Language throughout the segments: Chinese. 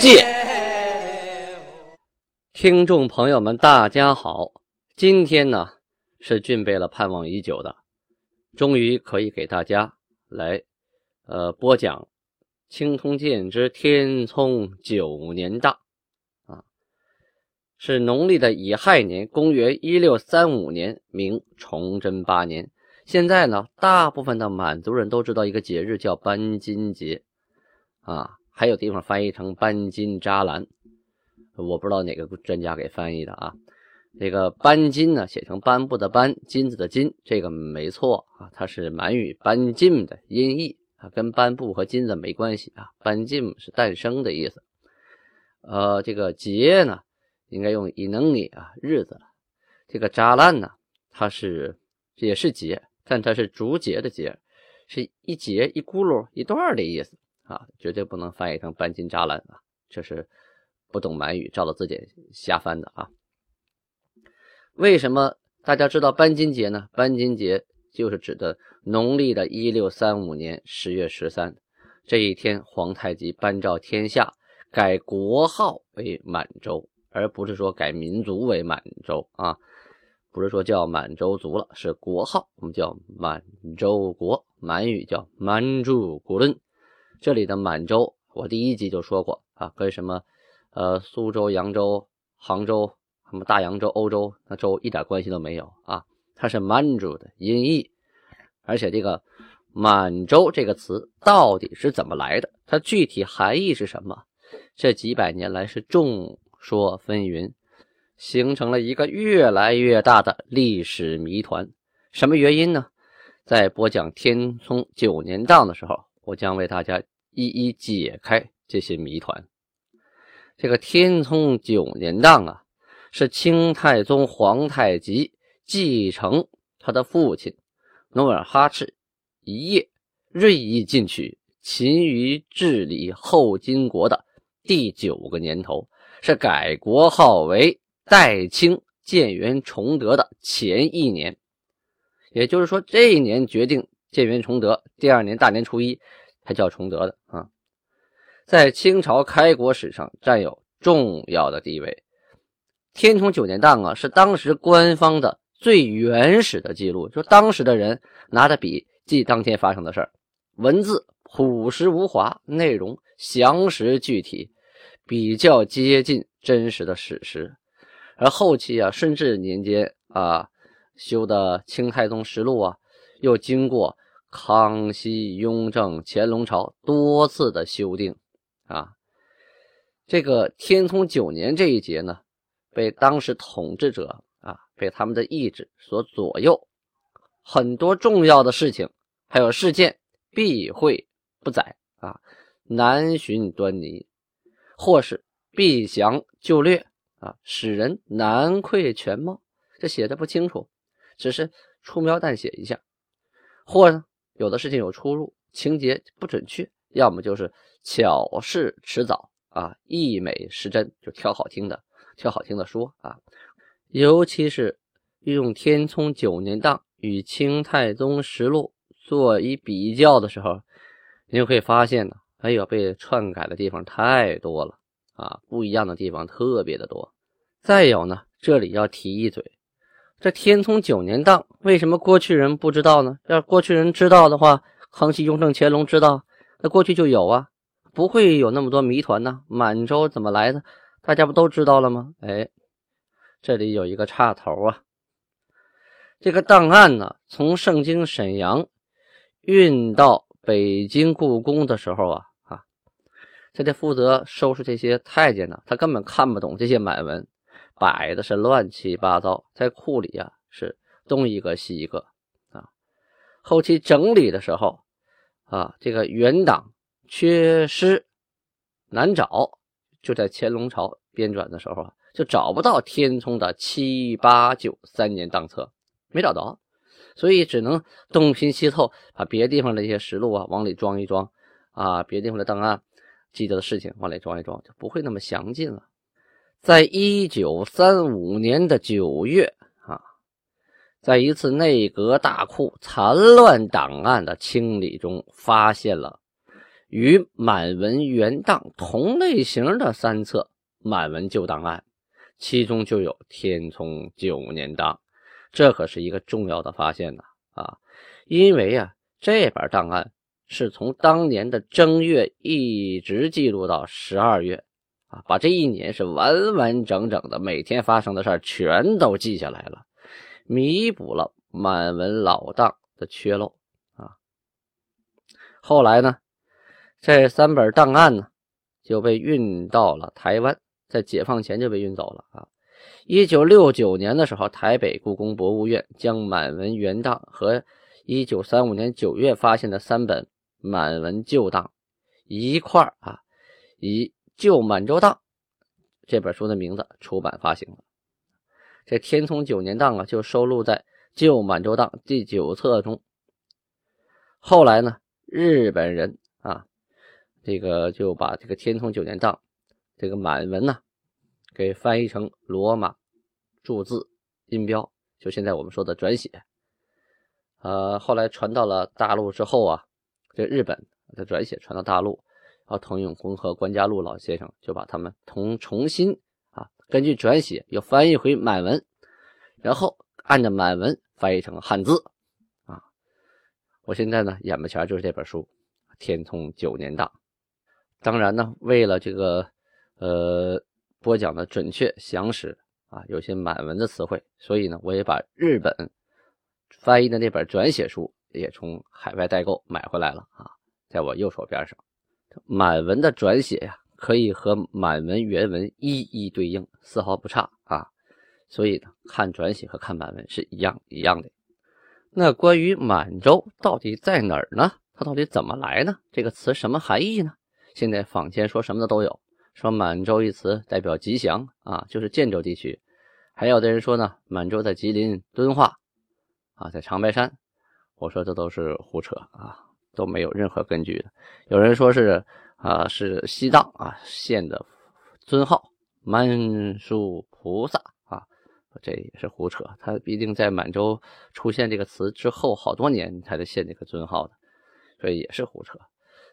鉴》。听众朋友们，大家好，今天呢是俊贝勒盼望已久的，终于可以给大家来呃播讲《青通剑之天聪九年大》啊，是农历的乙亥年，公元一六三五年，明崇祯八年。现在呢，大部分的满族人都知道一个节日叫搬金节啊，还有地方翻译成颁金扎兰。我不知道哪个专家给翻译的啊？这个颁金呢，写成颁布的颁，金子的金，这个没错啊，它是满语颁金的音译啊，跟颁布和金子没关系啊。颁金是诞生的意思。呃，这个节呢，应该用伊能尼啊，日子了。这个扎烂呢，它是也是节，但它是竹节的节，是一节一轱辘一段的意思啊，绝对不能翻译成颁金扎兰啊，这是。不懂满语，照着自己瞎翻的啊！为什么大家知道班金节呢？班金节就是指的农历的一六三五年十月十三这一天，皇太极颁诏天下，改国号为满洲，而不是说改民族为满洲啊！不是说叫满洲族了，是国号，我们叫满洲国，满语叫满洲国论。这里的满洲，我第一集就说过啊，跟什么？呃，苏州、扬州、杭州，什么大洋洲、欧洲，那州一点关系都没有啊！它是满洲的音译，而且这个“满洲”这个词到底是怎么来的？它具体含义是什么？这几百年来是众说纷纭，形成了一个越来越大的历史谜团。什么原因呢？在播讲天聪九年档的时候，我将为大家一一解开这些谜团。这个天聪九年档啊，是清太宗皇太极继承他的父亲努尔哈赤一夜锐意进取、勤于治理后金国的第九个年头，是改国号为代清建元崇德的前一年。也就是说，这一年决定建元崇德，第二年大年初一才叫崇德的啊。在清朝开国史上占有重要的地位。天聪九年档啊，是当时官方的最原始的记录，就当时的人拿着笔记当天发生的事儿，文字朴实无华，内容详实具体，比较接近真实的史实。而后期啊，顺治年间啊修的《清太宗实录》啊，又经过康熙、雍正、乾隆朝多次的修订。啊，这个天聪九年这一节呢，被当时统治者啊，被他们的意志所左右，很多重要的事情还有事件避讳不载啊，难寻端倪，或是避详就略啊，使人难窥全貌。这写的不清楚，只是粗描淡写一下，或呢，有的事情有出入，情节不准确。要么就是巧事迟早啊，溢美失真，就挑好听的，挑好听的说啊。尤其是用天聪九年档与清太宗实录做一比较的时候，你就会发现呢，哎呦，被篡改的地方太多了啊，不一样的地方特别的多。再有呢，这里要提一嘴，这天聪九年档为什么过去人不知道呢？要过去人知道的话，康熙、雍正、乾隆知道。那过去就有啊，不会有那么多谜团呢。满洲怎么来的？大家不都知道了吗？哎，这里有一个插头啊。这个档案呢，从盛京沈阳运到北京故宫的时候啊，啊，他得负责收拾这些太监呢，他根本看不懂这些满文，摆的是乱七八糟，在库里啊是东一个西一个啊。后期整理的时候。啊，这个原档缺失难找，就在乾隆朝编纂的时候啊，就找不到天聪的七八九三年档册，没找着，所以只能东拼西凑，把别地方的一些实录啊往里装一装啊，别地方的档案记得的事情往里装一装，就不会那么详尽了。在一九三五年的九月啊，在一次内阁大库残乱档案的清理中，发现了。与满文原档同类型的三册满文旧档案，其中就有天聪九年档，这可是一个重要的发现呐！啊，因为啊，这本档案是从当年的正月一直记录到十二月，啊，把这一年是完完整整的每天发生的事儿全都记下来了，弥补了满文老档的缺漏啊。后来呢？这三本档案呢，就被运到了台湾，在解放前就被运走了啊。一九六九年的时候，台北故宫博物院将满文原档和一九三五年九月发现的三本满文旧档一块啊，以《旧满洲档》这本书的名字出版发行了。这天聪九年档啊，就收录在《旧满洲档》第九册中。后来呢，日本人啊。这个就把这个天聪九年档这个满文呢，给翻译成罗马铸字音标，就现在我们说的转写。呃，后来传到了大陆之后啊，这日本的转写传到大陆，然后滕永坤和关家禄老先生就把他们同重新啊，根据转写又翻译回满文，然后按照满文翻译成汉字啊。我现在呢眼巴前就是这本书《天聪九年档》。当然呢，为了这个，呃，播讲的准确详实啊，有些满文的词汇，所以呢，我也把日本翻译的那本转写书也从海外代购买回来了啊，在我右手边上，满文的转写呀，可以和满文原文一一对应，丝毫不差啊，所以呢，看转写和看满文是一样一样的。那关于满洲到底在哪儿呢？它到底怎么来呢？这个词什么含义呢？现在坊间说什么的都有，说满洲一词代表吉祥啊，就是建州地区。还有的人说呢，满洲在吉林敦化啊，在长白山。我说这都是胡扯啊，都没有任何根据的。有人说是啊，是西藏啊县的尊号满树菩萨啊，这也是胡扯。他毕竟在满洲出现这个词之后好多年才能现这个尊号的，所以也是胡扯。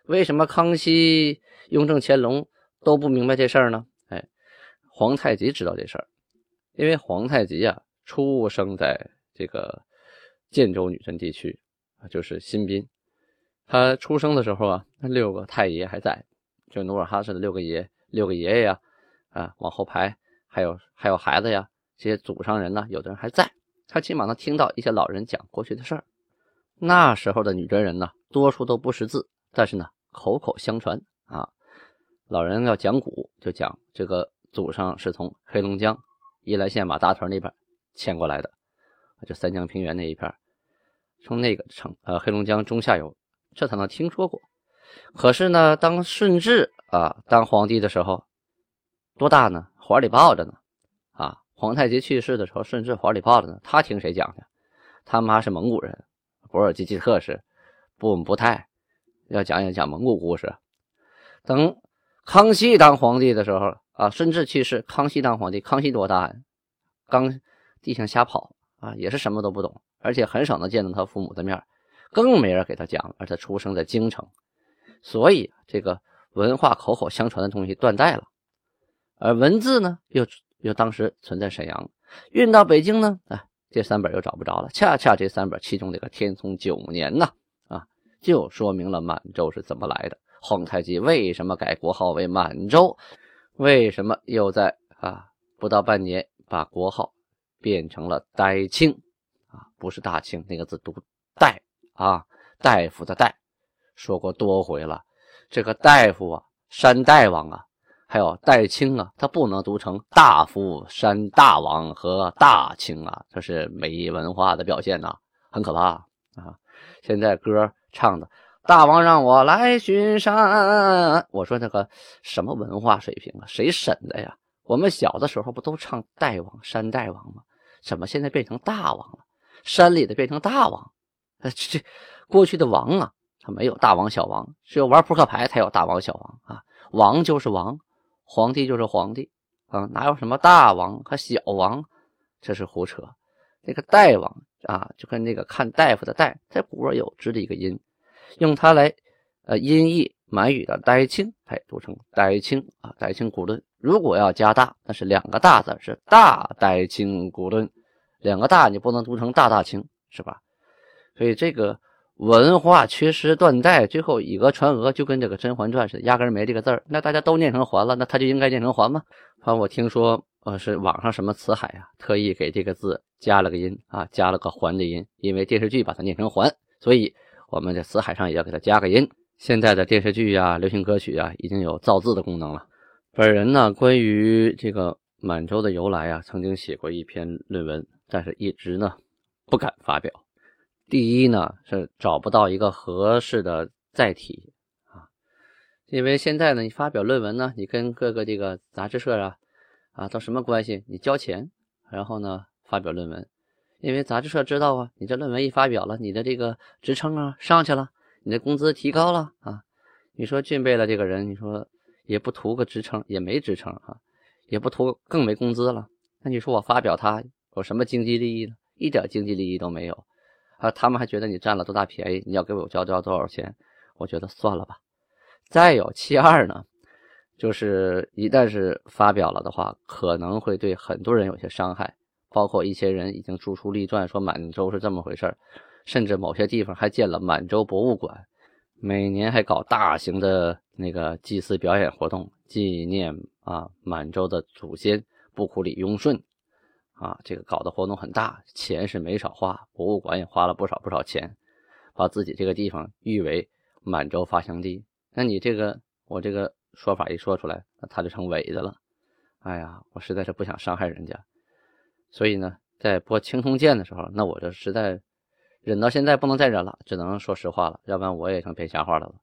为什么康熙、雍正、乾隆都不明白这事儿呢？哎，皇太极知道这事儿，因为皇太极啊出生在这个建州女真地区，就是新宾。他出生的时候啊，那六个太爷还在，就努尔哈赤的六个爷、六个爷爷呀，啊，往后排还有还有孩子呀，这些祖上人呢，有的人还在。他起码能听到一些老人讲过去的事儿。那时候的女真人呢，多数都不识字，但是呢。口口相传啊，老人要讲古，就讲这个祖上是从黑龙江依兰县马大屯那边迁过来的，就三江平原那一片，从那个城呃黑龙江中下游，这他能听说过。可是呢，当顺治啊当皇帝的时候，多大呢？怀里抱着呢啊！皇太极去世的时候，顺治怀里抱着呢，他听谁讲的？他妈是蒙古人，博尔济吉特氏，不不太。要讲一讲蒙古故事。等康熙当皇帝的时候啊，顺治去世，康熙当皇帝。康熙多大呀？刚地上瞎跑啊，也是什么都不懂，而且很少能见到他父母的面，更没人给他讲。而他出生在京城，所以这个文化口口相传的东西断代了。而文字呢，又又当时存在沈阳，运到北京呢，哎，这三本又找不着了。恰恰这三本，其中这个天聪九年呢。就说明了满洲是怎么来的。皇太极为什么改国号为满洲？为什么又在啊不到半年把国号变成了代清？啊，不是大清那个字读代啊，大夫的代。说过多回了，这个大夫啊，山大王啊，还有代清啊，他不能读成大夫山大王和大清啊，这是没文化的表现呐，很可怕啊。现在歌。唱的大王让我来巡山。我说那个什么文化水平啊？谁审的呀？我们小的时候不都唱大王山大王吗？怎么现在变成大王了？山里的变成大王？这这过去的王啊，他没有大王小王，只有玩扑克牌才有大王小王啊。王就是王，皇帝就是皇帝啊，哪有什么大王和小王？这是胡扯。那个大王啊，就跟那个看大夫的大，在古而有之的一个音，用它来呃音译满语的呆青，哎，读成呆青啊，呆青古论。如果要加大，那是两个大字，是大呆青古论。两个大你不能读成大大清，是吧？所以这个文化缺失断代，最后以讹传讹，就跟这个《甄嬛传》似的，压根没这个字儿。那大家都念成嬛了，那他就应该念成嬛吗？啊，我听说呃是网上什么词海啊，特意给这个字加了个音啊，加了个嬛的音，因为电视剧把它念成嬛，所以我们在词海上也要给它加个音。现在的电视剧呀、流行歌曲啊，已经有造字的功能了。本人呢，关于这个满洲的由来啊，曾经写过一篇论文。但是，一直呢不敢发表。第一呢是找不到一个合适的载体啊，因为现在呢，你发表论文呢，你跟各个这个杂志社啊啊都什么关系？你交钱，然后呢发表论文，因为杂志社知道啊，你这论文一发表了，你的这个职称啊上去了，你的工资提高了啊。你说俊贝的这个人，你说也不图个职称，也没职称啊，也不图更没工资了。那你说我发表他？有什么经济利益呢？一点经济利益都没有，啊，他们还觉得你占了多大便宜？你要给我交交多少钱？我觉得算了吧。再有其二呢，就是一旦是发表了的话，可能会对很多人有些伤害，包括一些人已经著书立传说满洲是这么回事甚至某些地方还建了满洲博物馆，每年还搞大型的那个祭祀表演活动，纪念啊满洲的祖先布库里雍顺。啊，这个搞的活动很大，钱是没少花，博物馆也花了不少不少钱，把自己这个地方誉为满洲发祥地。那你这个我这个说法一说出来，那他就成伪的了。哎呀，我实在是不想伤害人家，所以呢，在播《青铜剑》的时候，那我这实在忍到现在不能再忍了，只能说实话了，要不然我也成编瞎话的了。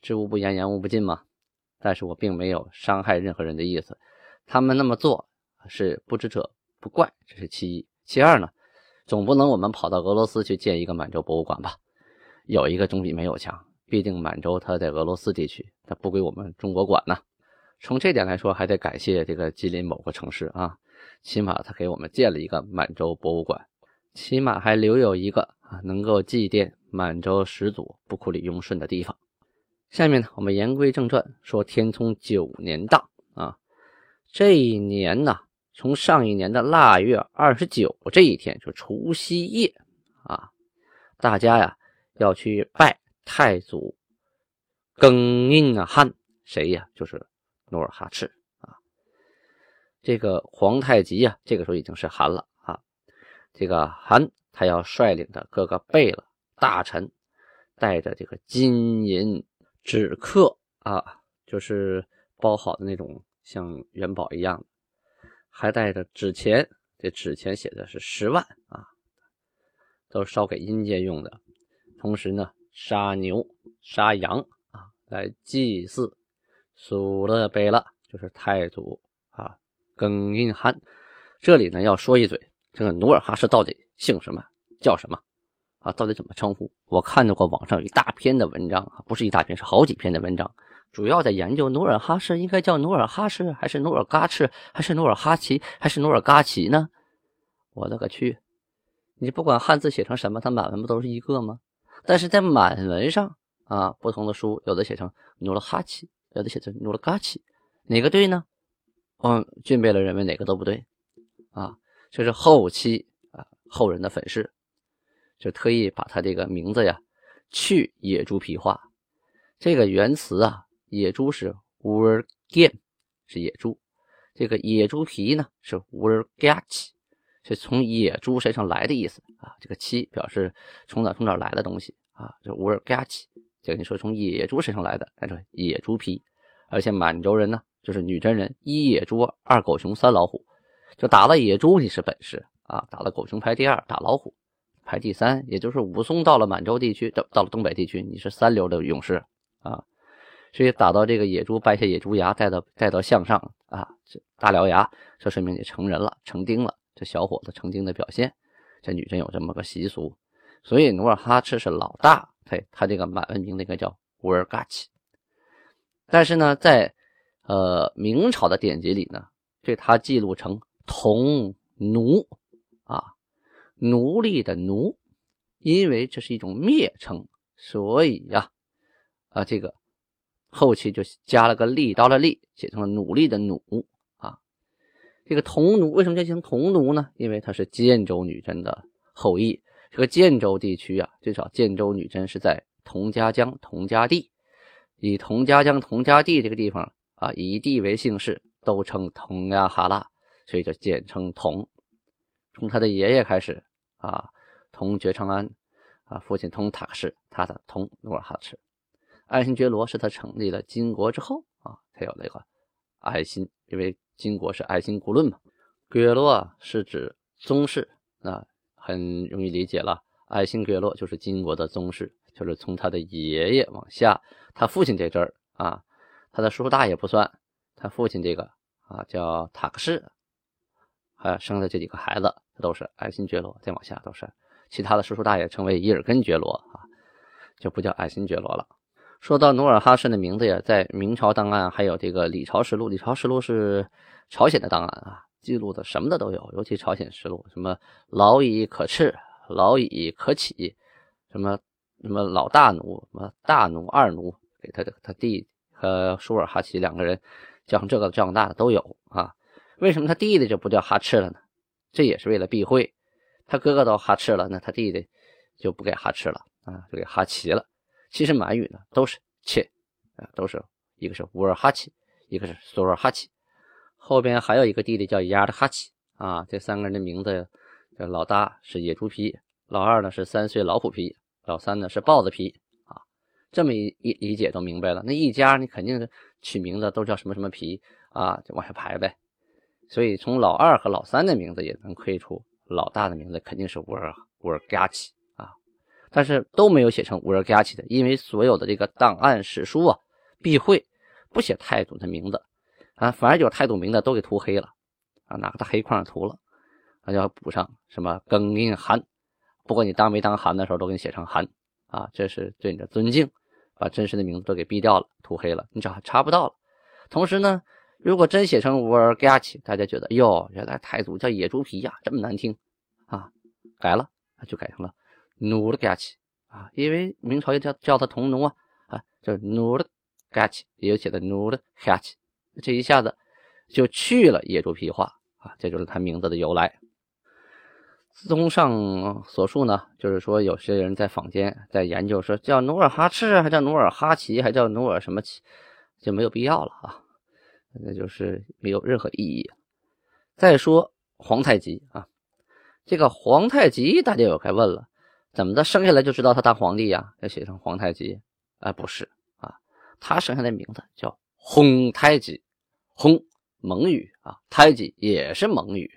知无不言，言无不尽嘛。但是我并没有伤害任何人的意思，他们那么做是不知者。不怪，这是其一。其二呢，总不能我们跑到俄罗斯去建一个满洲博物馆吧？有一个总比没有强。毕竟满洲它在俄罗斯地区，它不归我们中国管呢。从这点来说，还得感谢这个吉林某个城市啊，起码他给我们建了一个满洲博物馆，起码还留有一个啊能够祭奠满洲始祖布库里雍顺的地方。下面呢，我们言归正传，说天聪九年大啊，这一年呢。从上一年的腊月二十九这一天，就除夕夜啊，大家呀要去拜太祖更宁汗，谁呀？就是努尔哈赤啊。这个皇太极呀，这个时候已经是汗了啊。这个汗他要率领着各个贝勒大臣，带着这个金银纸刻啊，就是包好的那种像元宝一样。还带着纸钱，这纸钱写的是十万啊，都烧给阴间用的。同时呢，杀牛杀羊啊，来祭祀苏勒贝勒，就是太祖啊，更印汗。这里呢要说一嘴，这个努尔哈赤到底姓什么，叫什么啊？到底怎么称呼？我看到过网上有一大篇的文章啊，不是一大篇，是好几篇的文章。主要在研究努尔哈赤应该叫努尔哈赤，还是努尔嘎赤，还是努尔哈齐，还是努尔嘎齐呢？我勒个去！你不管汉字写成什么，它满文不都是一个吗？但是在满文上啊，不同的书有的写成努尔哈齐，有的写成努尔嘎齐，哪个对呢？嗯，俊贝勒认为哪个都不对啊。这是后期啊后人的粉饰，就特意把他这个名字呀去野猪皮化，这个原词啊。野猪是乌尔健，是野猪。这个野猪皮呢是乌尔嘎奇，是从野猪身上来的意思啊。这个七表示从哪从哪来的东西啊，这乌尔嘎奇，就你说从野猪身上来的，那就野猪皮。而且满洲人呢，就是女真人，一野猪，二狗熊，三老虎，就打了野猪你是本事啊，打了狗熊排第二，打老虎排第三，也就是武松到了满洲地区，到到了东北地区，你是三流的勇士啊。所以打到这个野猪，掰下野猪牙，带到带到项上啊，这大獠牙，这说明你成人了，成丁了。这小伙子成精的表现，这女真有这么个习俗，所以努尔哈赤是老大，他他这个满文名应该叫乌尔嘎齐。但是呢，在呃明朝的典籍里呢，对他记录成童奴啊，奴隶的奴，因为这是一种蔑称，所以呀，啊这个后期就加了个利刀的利，写成了努力的努啊。这个童奴为什么叫成童奴呢？因为他是建州女真的后裔。这个建州地区啊，最少建州女真是在佟家江、佟家地，以佟家江、佟家地这个地方啊，以地为姓氏，都称佟呀哈拉，所以就简称佟。从他的爷爷开始啊，佟觉长安啊，父亲佟塔克氏，他的佟努尔哈赤，爱新觉罗是他成立了金国之后啊，才有那个爱新，因为。金国是爱新觉论嘛？觉罗啊是指宗室，那很容易理解了。爱新觉罗就是金国的宗室，就是从他的爷爷往下，他父亲这阵儿啊，他的叔叔大爷不算，他父亲这个啊叫塔克氏，还生的这几个孩子，都是爱新觉罗。再往下都是其他的叔叔大爷，称为伊尔根觉罗啊，就不叫爱新觉罗了。说到努尔哈赤的名字呀，在明朝档案还有这个《李朝实录》，《李朝实录》是朝鲜的档案啊，记录的什么的都有，尤其朝鲜实录，什么老以可赤，老以可起，什么什么老大奴，什么大奴、二奴，给他的他弟和舒尔哈齐两个人叫成这个叫那的都有啊。为什么他弟弟就不叫哈赤了呢？这也是为了避讳，他哥哥都哈赤了，那他弟弟就不给哈赤了啊，就给哈齐了。其实满语呢都是切啊，都是一个是乌尔哈齐，一个是苏尔哈齐，后边还有一个弟弟叫亚尔哈齐啊。这三个人的名字，老大是野猪皮，老二呢是三岁老虎皮，老三呢是豹子皮啊。这么一一理解都明白了，那一家你肯定是取名字都叫什么什么皮啊，就往下排呗。所以从老二和老三的名字也能窥出老大的名字肯定是乌尔乌尔嘎齐。但是都没有写成乌尔加奇的，因为所有的这个档案史书啊，避讳不写太祖的名字啊，反而有太祖名字都给涂黑了啊，拿个大黑框涂了，那就要补上什么庚寅汗，不管你当没当汗的时候，都给你写成汗啊，这是对你的尊敬，把真实的名字都给毙掉了，涂黑了，你找查不到了。同时呢，如果真写成乌尔加奇，大家觉得哟，原来太祖叫野猪皮呀，这么难听啊，改了就改成了。努尔嘎奇啊，因为明朝也叫叫他童奴啊啊，叫努尔嘎奇，也有写的努尔哈奇，这一下子就去了野猪皮话啊，这就是他名字的由来。综上所述呢，就是说有些人在坊间在研究说叫努尔哈赤，还叫努尔哈齐，还叫努尔什么齐，就没有必要了啊，那就是没有任何意义。再说皇太极啊，这个皇太极大家有该问了。怎么的？生下来就知道他当皇帝呀？要写成皇太极？啊，不是啊，他生下来名字叫洪太极，洪蒙语啊，太极也是蒙语。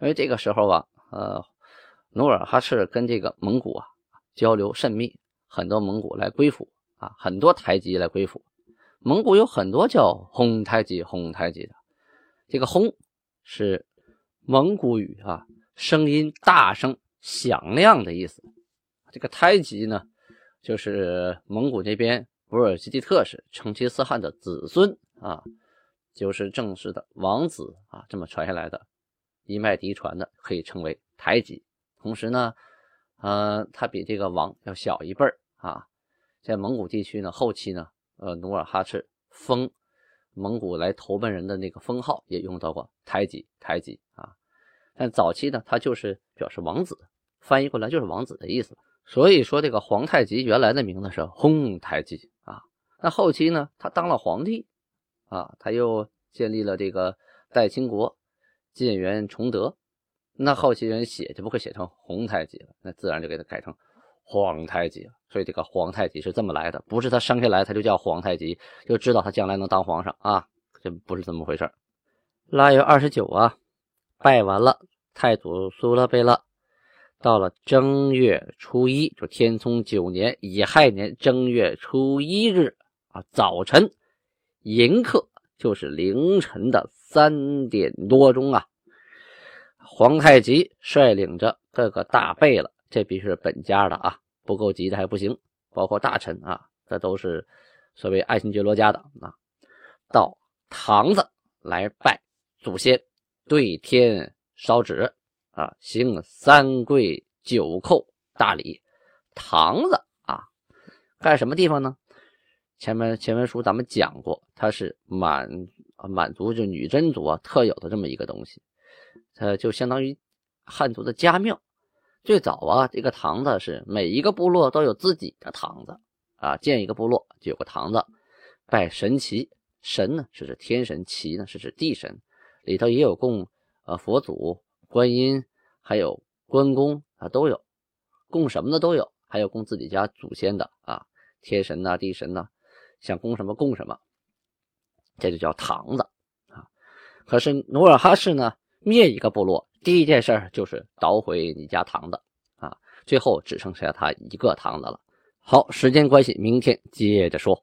因为这个时候啊，呃，努尔哈赤跟这个蒙古啊交流甚密，很多蒙古来归附啊，很多太极来归附。蒙古有很多叫洪太极、洪太极的。这个洪是蒙古语啊，声音大声。响亮的意思，这个太极呢，就是蒙古这边博尔济吉特氏成吉思汗的子孙啊，就是正式的王子啊，这么传下来的，一脉嫡传的，可以称为太极。同时呢，呃，他比这个王要小一辈啊，在蒙古地区呢，后期呢，呃，努尔哈赤封蒙古来投奔人的那个封号也用到过太极，太极啊，但早期呢，他就是表示王子。翻译过来就是王子的意思，所以说这个皇太极原来的名字是洪太极啊。那后期呢，他当了皇帝啊，他又建立了这个代清国，建元崇德。那后期人写就不会写成洪太极了，那自然就给他改成皇太极了。所以这个皇太极是这么来的，不是他生下来他就叫皇太极，就知道他将来能当皇上啊，这不是这么回事腊月二十九啊，拜完了太祖苏勒贝勒。到了正月初一，就天聪九年乙亥年正月初一日啊，早晨迎客就是凌晨的三点多钟啊。皇太极率领着各个大贝了，这必须是本家的啊，不够级的还不行。包括大臣啊，这都是所谓爱新觉罗家的啊，到堂子来拜祖先，对天烧纸啊，行三跪九叩大礼。堂子啊，干什么地方呢？前面前文书咱们讲过，它是满满族就女真族啊特有的这么一个东西。它就相当于汉族的家庙。最早啊，这个堂子是每一个部落都有自己的堂子啊，建一个部落就有个堂子，拜神祇。神呢是指天神，祇呢是指地神，里头也有供呃佛祖、观音，还有关公啊都有，供什么的都有，还有供自己家祖先的啊，天神呐、地神呐，想供什么供什么，这就叫堂子啊。可是努尔哈赤呢？灭一个部落，第一件事就是捣毁你家堂子啊！最后只剩下他一个堂子了。好，时间关系，明天接着说。